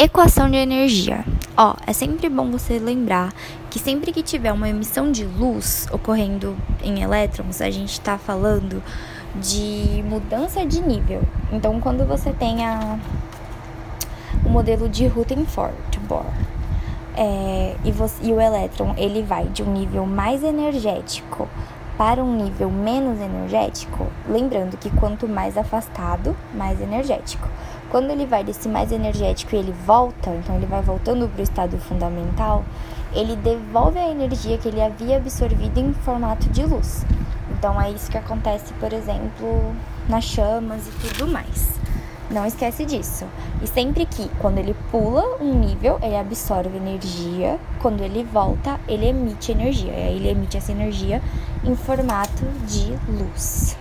Equação de energia. Ó, é sempre bom você lembrar que sempre que tiver uma emissão de luz ocorrendo em elétrons, a gente está falando de mudança de nível. Então, quando você tem a, o modelo de Rutherford Bohr é, e, você, e o elétron ele vai de um nível mais energético para um nível menos energético, lembrando que quanto mais afastado, mais energético. Quando ele vai desse mais energético e ele volta, então ele vai voltando para o estado fundamental, ele devolve a energia que ele havia absorvido em formato de luz. Então é isso que acontece, por exemplo, nas chamas e tudo mais. Não esquece disso. E sempre que, quando ele pula um nível, ele absorve energia. Quando ele volta, ele emite energia. E aí ele emite essa energia em formato de luz.